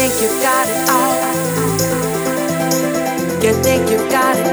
think you got it all. You think you got it.